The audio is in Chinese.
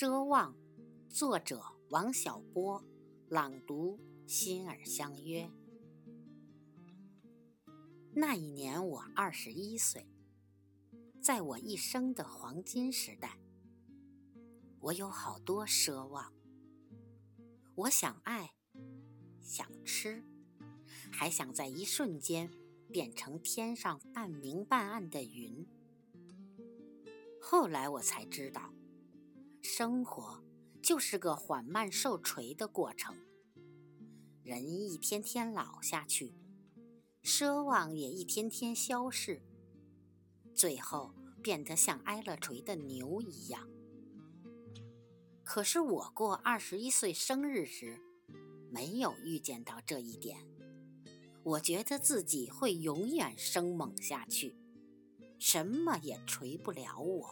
奢望，作者王小波，朗读心儿相约。那一年我二十一岁，在我一生的黄金时代，我有好多奢望。我想爱，想吃，还想在一瞬间变成天上半明半暗的云。后来我才知道。生活就是个缓慢受锤的过程，人一天天老下去，奢望也一天天消逝，最后变得像挨了锤的牛一样。可是我过二十一岁生日时，没有预见到这一点，我觉得自己会永远生猛下去，什么也锤不了我。